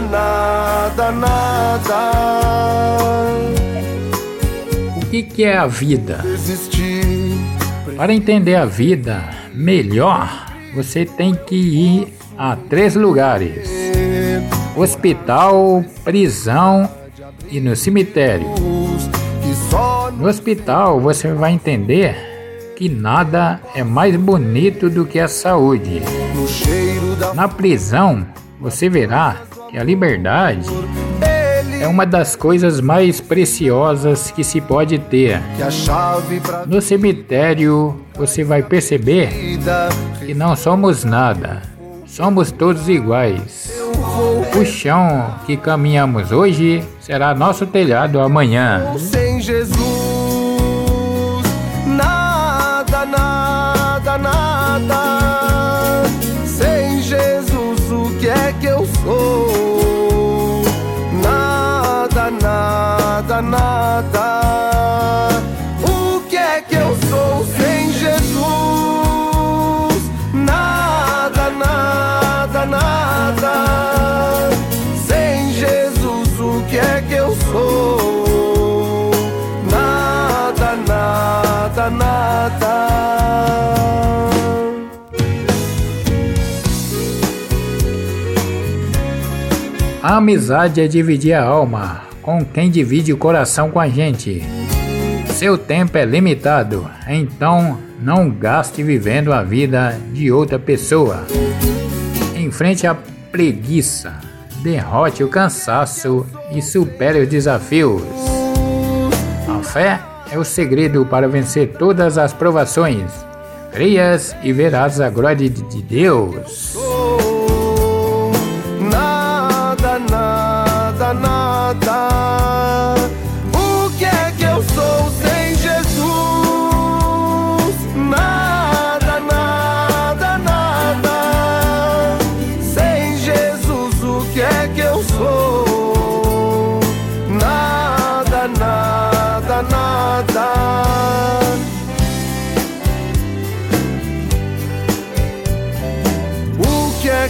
Nada, nada. O que, que é a vida? Para entender a vida melhor, você tem que ir a três lugares: hospital, prisão e no cemitério. No hospital você vai entender que nada é mais bonito do que a saúde. Na prisão você verá que a liberdade é uma das coisas mais preciosas que se pode ter. No cemitério você vai perceber que não somos nada, somos todos iguais. O chão que caminhamos hoje será nosso telhado amanhã. sem Jesus. Nada, nada, nada. Sem Jesus, o que é que eu sou? Eu sou? Nada, nada, nada. A amizade é dividir a alma com quem divide o coração com a gente. Seu tempo é limitado, então não gaste vivendo a vida de outra pessoa. Enfrente a preguiça, derrote o cansaço e supere os desafios. A fé é o segredo para vencer todas as provações. Creias e verás a glória de de Deus.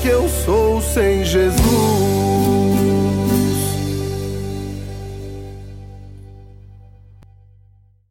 que eu sou sem Jesus.